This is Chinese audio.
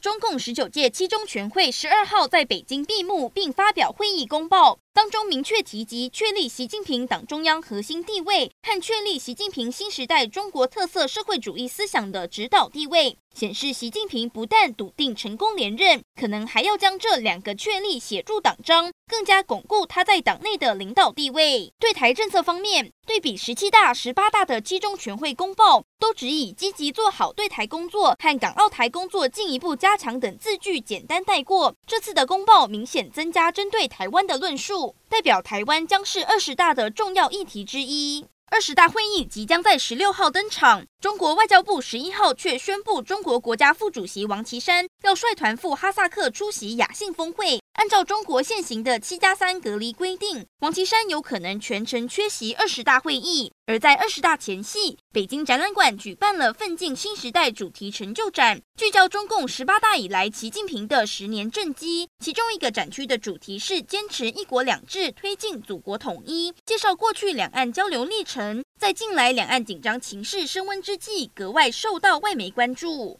中共十九届七中全会十二号在北京闭幕，并发表会议公报。当中明确提及确立习近平党中央核心地位和确立习近平新时代中国特色社会主义思想的指导地位，显示习近平不但笃定成功连任，可能还要将这两个确立写入党章，更加巩固他在党内的领导地位。对台政策方面，对比十七大、十八大的七中全会公报，都只以积极做好对台工作和港澳台工作进一步加强等字句简单带过。这次的公报明显增加针对台湾的论述。代表台湾将是二十大的重要议题之一。二十大会议即将在十六号登场，中国外交部十一号却宣布，中国国家副主席王岐山要率团赴哈萨克出席亚信峰会。按照中国现行的七加三隔离规定，王岐山有可能全程缺席二十大会议。而在二十大前夕，北京展览馆举办了“奋进新时代”主题成就展，聚焦中共十八大以来习近平的十年政绩。其中一个展区的主题是“坚持一国两制，推进祖国统一”，介绍过去两岸交流历程。在近来两岸紧张情势升温之际，格外受到外媒关注。